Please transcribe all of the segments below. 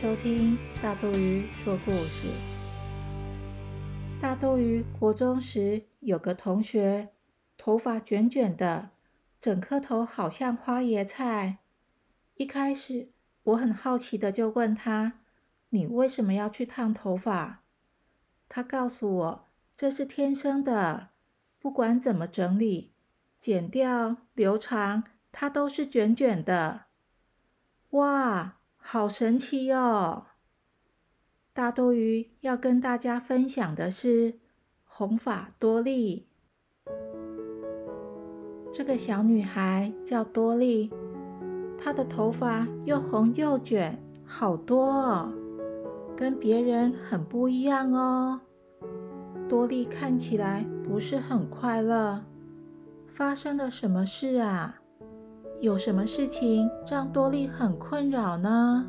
收听大肚鱼说故事。大肚鱼国中时有个同学，头发卷卷的，整颗头好像花椰菜。一开始我很好奇的就问他：“你为什么要去烫头发？”他告诉我：“这是天生的，不管怎么整理，剪掉、留长，它都是卷卷的。”哇！好神奇哟！大多鱼要跟大家分享的是红发多莉。这个小女孩叫多莉，她的头发又红又卷，好多哦，跟别人很不一样哦。多莉看起来不是很快乐，发生了什么事啊？有什么事情让多莉很困扰呢？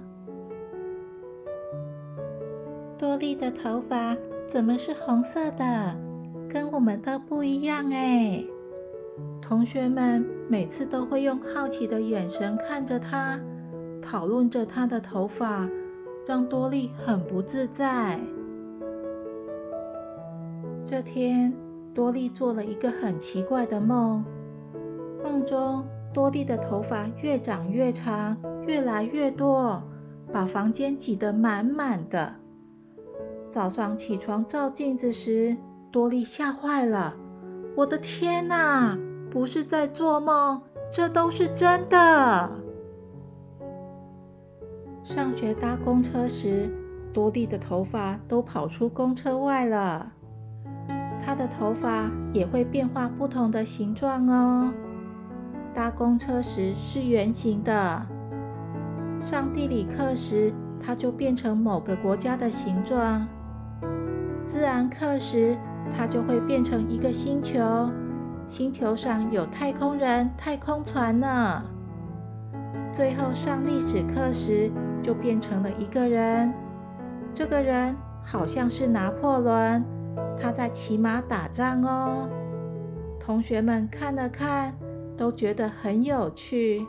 多莉的头发怎么是红色的？跟我们都不一样哎！同学们每次都会用好奇的眼神看着她，讨论着她的头发，让多莉很不自在。这天，多莉做了一个很奇怪的梦，梦中。多莉的头发越长越长，越来越多，把房间挤得满满的。早上起床照镜子时，多莉吓坏了：“我的天哪，不是在做梦，这都是真的！”上学搭公车时，多莉的头发都跑出公车外了。她的头发也会变化不同的形状哦。搭公车时是圆形的，上地理课时它就变成某个国家的形状；自然课时它就会变成一个星球，星球上有太空人、太空船呢。最后上历史课时就变成了一个人，这个人好像是拿破仑，他在骑马打仗哦。同学们看了看。都觉得很有趣。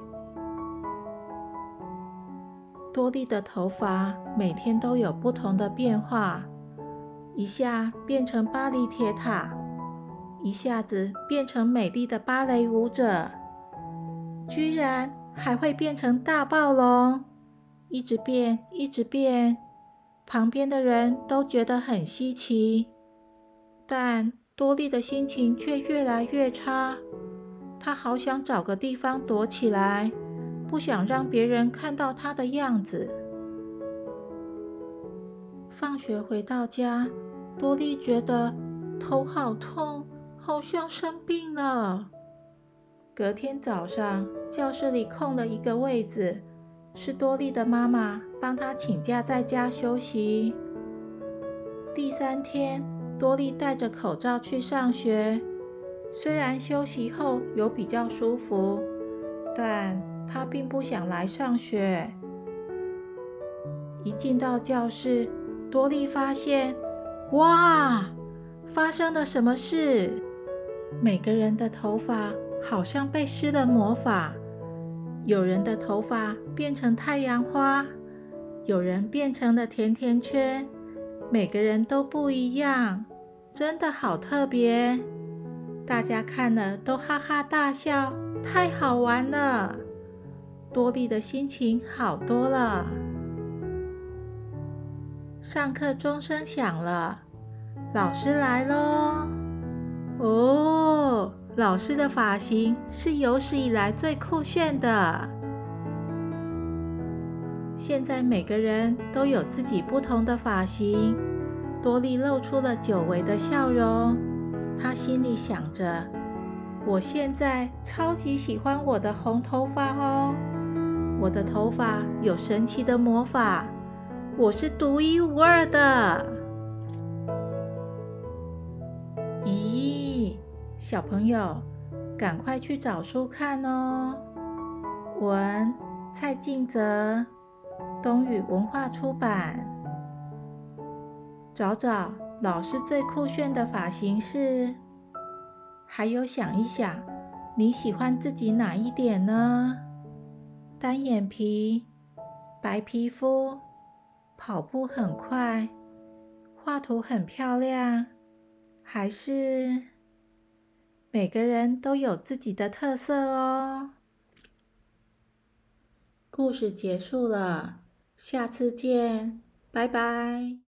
多莉的头发每天都有不同的变化，一下变成巴黎铁塔，一下子变成美丽的芭蕾舞者，居然还会变成大暴龙，一直变，一直变。旁边的人都觉得很稀奇，但多莉的心情却越来越差。他好想找个地方躲起来，不想让别人看到他的样子。放学回到家，多莉觉得头好痛，好像生病了。隔天早上，教室里空了一个位子，是多莉的妈妈帮她请假在家休息。第三天，多莉戴着口罩去上学。虽然休息后有比较舒服，但他并不想来上学。一进到教室，多莉发现，哇，发生了什么事？每个人的头发好像被施了魔法，有人的头发变成太阳花，有人变成了甜甜圈，每个人都不一样，真的好特别。大家看了都哈哈大笑，太好玩了！多莉的心情好多了。上课钟声响了，老师来喽！哦，老师的发型是有史以来最酷炫的。现在每个人都有自己不同的发型，多莉露出了久违的笑容。他心里想着：“我现在超级喜欢我的红头发哦，我的头发有神奇的魔法，我是独一无二的。”咦，小朋友，赶快去找书看哦！文蔡敬泽，东宇文化出版。找找。老师最酷炫的发型是？还有想一想，你喜欢自己哪一点呢？单眼皮、白皮肤、跑步很快，画图很漂亮，还是每个人都有自己的特色哦？故事结束了，下次见，拜拜。